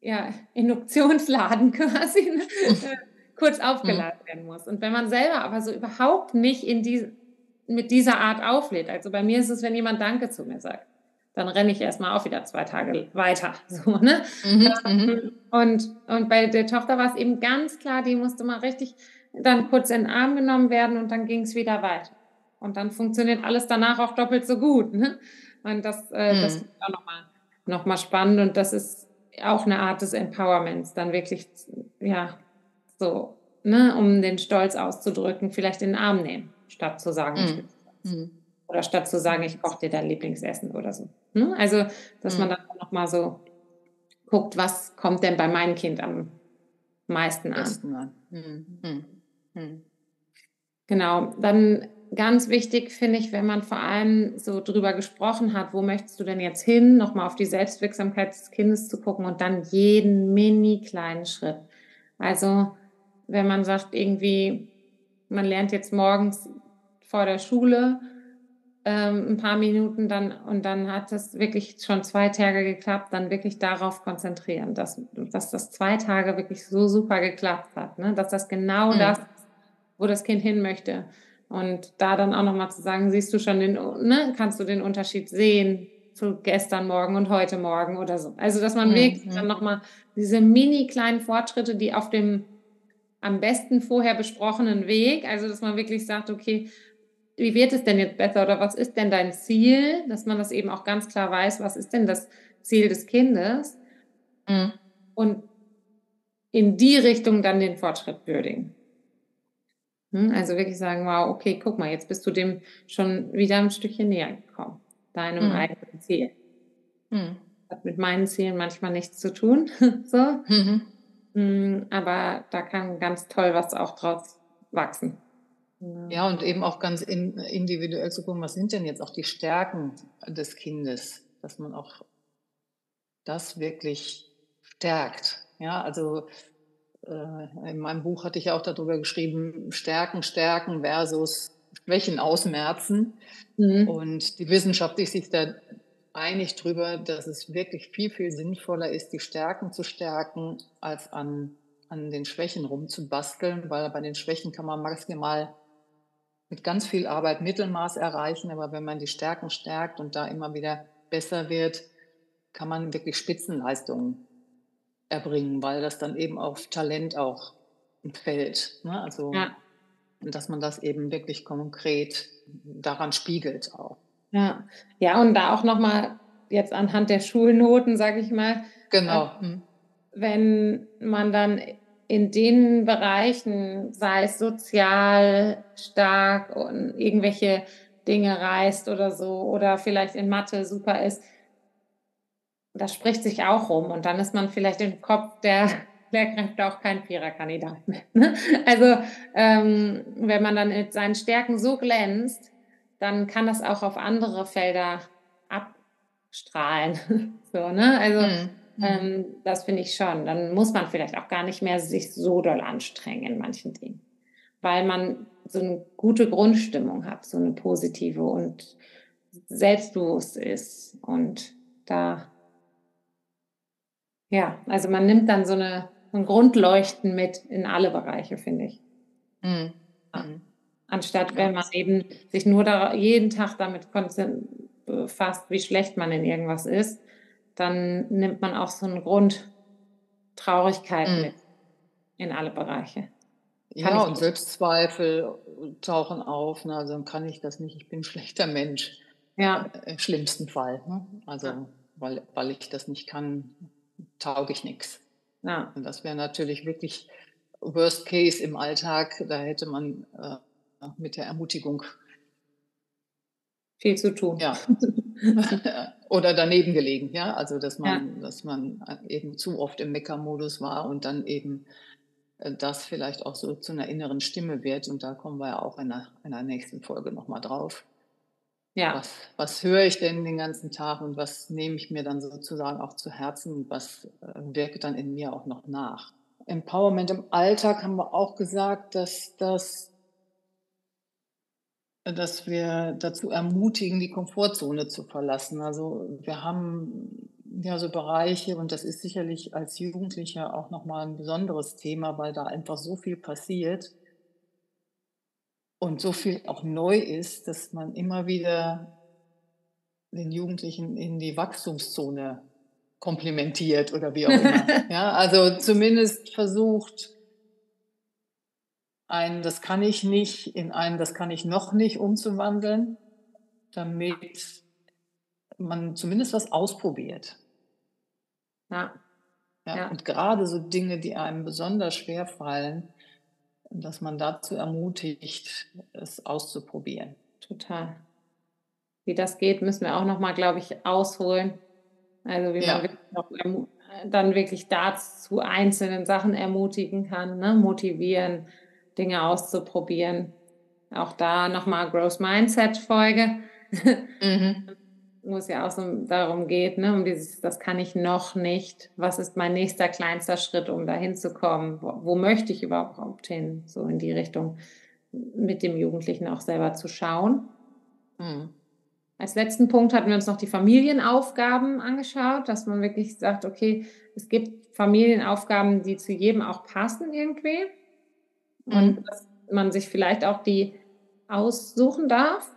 ja, Induktionsladen quasi ne? Äh, kurz aufgeladen werden muss. Und wenn man selber aber so überhaupt nicht in die, mit dieser Art auflädt, also bei mir ist es, wenn jemand Danke zu mir sagt, dann renne ich erstmal auch wieder zwei Tage weiter. So, ne? Mhm, ähm, und, und bei der Tochter war es eben ganz klar, die musste mal richtig dann kurz in den Arm genommen werden und dann ging es wieder weiter. Und dann funktioniert alles danach auch doppelt so gut. Ne? Und das, äh, mhm. das ist auch nochmal noch mal spannend und das ist auch eine Art des Empowerments, dann wirklich, ja, so, ne, um den Stolz auszudrücken, vielleicht in den Arm nehmen, statt zu sagen, mhm. mhm. oder statt zu sagen, ich koche dir dein Lieblingsessen oder so. Ne? Also, dass mhm. man dann nochmal so guckt, was kommt denn bei meinem Kind am meisten an. an. Mhm. mhm. Hm. Genau, dann ganz wichtig finde ich, wenn man vor allem so drüber gesprochen hat, wo möchtest du denn jetzt hin, nochmal auf die Selbstwirksamkeit des Kindes zu gucken und dann jeden mini kleinen Schritt. Also wenn man sagt irgendwie, man lernt jetzt morgens vor der Schule ähm, ein paar Minuten dann und dann hat es wirklich schon zwei Tage geklappt, dann wirklich darauf konzentrieren, dass, dass das zwei Tage wirklich so super geklappt hat, ne? dass das genau mhm. das wo das Kind hin möchte. Und da dann auch nochmal zu sagen, siehst du schon den, ne, kannst du den Unterschied sehen zu gestern Morgen und heute Morgen oder so. Also, dass man mhm. wirklich dann nochmal diese mini kleinen Fortschritte, die auf dem am besten vorher besprochenen Weg, also dass man wirklich sagt, okay, wie wird es denn jetzt besser oder was ist denn dein Ziel, dass man das eben auch ganz klar weiß, was ist denn das Ziel des Kindes mhm. und in die Richtung dann den Fortschritt würdigen. Hm, also wirklich sagen, wow, okay, guck mal, jetzt bist du dem schon wieder ein Stückchen näher gekommen, deinem mhm. eigenen Ziel. Mhm. Hat mit meinen Zielen manchmal nichts zu tun, so. Mhm. Hm, aber da kann ganz toll was auch draus wachsen. Ja, und eben auch ganz in, individuell zu gucken, was sind denn jetzt auch die Stärken des Kindes, dass man auch das wirklich stärkt. Ja, also äh, in meinem Buch hatte ich auch darüber geschrieben, Stärken, Stärken versus Schwächen ausmerzen. Mhm. Und die Wissenschaft ist sich da einig darüber, dass es wirklich viel, viel sinnvoller ist, die Stärken zu stärken, als an, an den Schwächen rumzubasteln, weil bei den Schwächen kann man maximal mit ganz viel Arbeit Mittelmaß erreichen, aber wenn man die Stärken stärkt und da immer wieder besser wird, kann man wirklich Spitzenleistungen erbringen, weil das dann eben auf Talent auch fällt. Ne? Also, ja. dass man das eben wirklich konkret daran spiegelt auch. Ja, ja und da auch nochmal jetzt anhand der Schulnoten, sage ich mal. Genau. Äh, hm. wenn man dann in den Bereichen, sei es sozial stark und irgendwelche Dinge reißt oder so, oder vielleicht in Mathe super ist, das spricht sich auch rum und dann ist man vielleicht im Kopf der Lehrkräfte auch kein Viererkandidat mehr. Ne? Also ähm, wenn man dann mit seinen Stärken so glänzt, dann kann das auch auf andere Felder abstrahlen. so, ne? Also mhm. Ähm, das finde ich schon. Dann muss man vielleicht auch gar nicht mehr sich so doll anstrengen in manchen Dingen, weil man so eine gute Grundstimmung hat, so eine positive und selbstbewusst ist und da ja, also man nimmt dann so eine, ein Grundleuchten mit in alle Bereiche, finde ich. Mhm. Anstatt wenn man eben sich nur da, jeden Tag damit befasst, wie schlecht man in irgendwas ist, dann nimmt man auch so eine Grundtraurigkeit mhm. mit in alle Bereiche. Kann ja, und Selbstzweifel tauchen auf. Ne? Also dann kann ich das nicht, ich bin ein schlechter Mensch. Ja. Im schlimmsten Fall. Ne? Also, weil, weil ich das nicht kann, tauge ich nichts. Ja. Und das wäre natürlich wirklich Worst Case im Alltag. Da hätte man äh, mit der Ermutigung viel zu tun. Ja. Oder daneben gelegen, ja. Also dass man, ja. dass man eben zu oft im Meckermodus war und dann eben äh, das vielleicht auch so zu einer inneren Stimme wird. Und da kommen wir ja auch in einer, in einer nächsten Folge nochmal drauf. Ja. Was, was höre ich denn den ganzen Tag und was nehme ich mir dann sozusagen auch zu Herzen und was äh, wirkt dann in mir auch noch nach? Empowerment im Alltag haben wir auch gesagt, dass das dass wir dazu ermutigen, die Komfortzone zu verlassen. Also wir haben ja so Bereiche und das ist sicherlich als Jugendlicher auch nochmal ein besonderes Thema, weil da einfach so viel passiert und so viel auch neu ist, dass man immer wieder den Jugendlichen in die Wachstumszone komplimentiert oder wie auch immer. ja, also zumindest versucht, ein Das kann ich nicht in ein Das kann ich noch nicht umzuwandeln, damit man zumindest was ausprobiert. Ja. ja. ja. Und gerade so Dinge, die einem besonders schwer fallen, dass man dazu ermutigt, es auszuprobieren. Total. Wie das geht, müssen wir auch nochmal, glaube ich, ausholen. Also wie ja. man dann wirklich dazu einzelnen Sachen ermutigen kann, ne? motivieren, Dinge auszuprobieren. Auch da nochmal Growth Mindset Folge, mhm. wo es ja auch so darum geht, ne, um dieses, das kann ich noch nicht. Was ist mein nächster kleinster Schritt, um da hinzukommen? Wo, wo möchte ich überhaupt hin? So in die Richtung mit dem Jugendlichen auch selber zu schauen. Mhm. Als letzten Punkt hatten wir uns noch die Familienaufgaben angeschaut, dass man wirklich sagt, okay, es gibt Familienaufgaben, die zu jedem auch passen irgendwie. Und mhm. dass man sich vielleicht auch die aussuchen darf.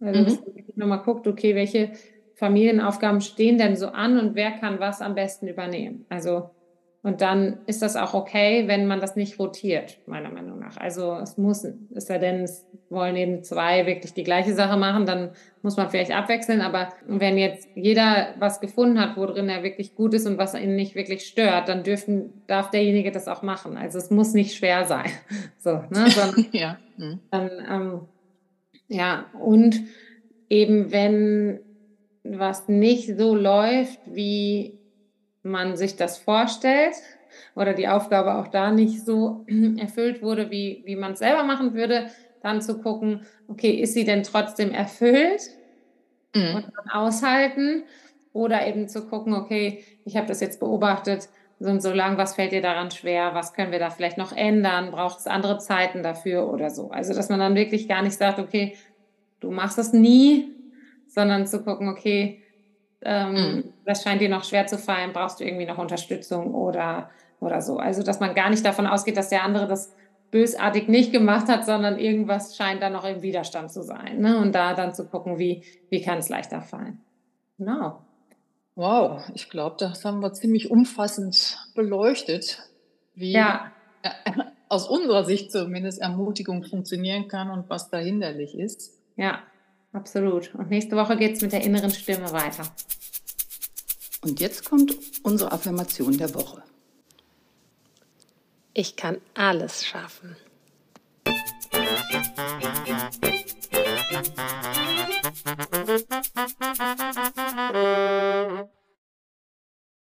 Also mhm. dass man nochmal guckt, okay, welche Familienaufgaben stehen denn so an und wer kann was am besten übernehmen. Also und dann ist das auch okay, wenn man das nicht rotiert, meiner Meinung nach. Also es muss, ist ja denn, es wollen eben zwei wirklich die gleiche Sache machen, dann muss man vielleicht abwechseln. Aber wenn jetzt jeder was gefunden hat, worin er wirklich gut ist und was ihn nicht wirklich stört, dann dürfen, darf derjenige das auch machen. Also es muss nicht schwer sein. So, ne? Sondern, ja. Mhm. Dann, ähm, ja, und eben wenn was nicht so läuft, wie man sich das vorstellt oder die Aufgabe auch da nicht so erfüllt wurde, wie, wie man es selber machen würde, dann zu gucken, okay, ist sie denn trotzdem erfüllt mhm. und dann aushalten oder eben zu gucken, okay, ich habe das jetzt beobachtet, so und so lang, was fällt dir daran schwer, was können wir da vielleicht noch ändern, braucht es andere Zeiten dafür oder so. Also, dass man dann wirklich gar nicht sagt, okay, du machst das nie, sondern zu gucken, okay, ähm, mhm. das scheint dir noch schwer zu fallen, brauchst du irgendwie noch Unterstützung oder, oder so. Also, dass man gar nicht davon ausgeht, dass der andere das bösartig nicht gemacht hat, sondern irgendwas scheint da noch im Widerstand zu sein. Ne? Und da dann zu gucken, wie, wie kann es leichter fallen. Genau. Wow, ich glaube, das haben wir ziemlich umfassend beleuchtet, wie ja. aus unserer Sicht zumindest Ermutigung funktionieren kann und was da hinderlich ist. Ja, Absolut. Und nächste Woche geht es mit der inneren Stimme weiter. Und jetzt kommt unsere Affirmation der Woche. Ich kann alles schaffen.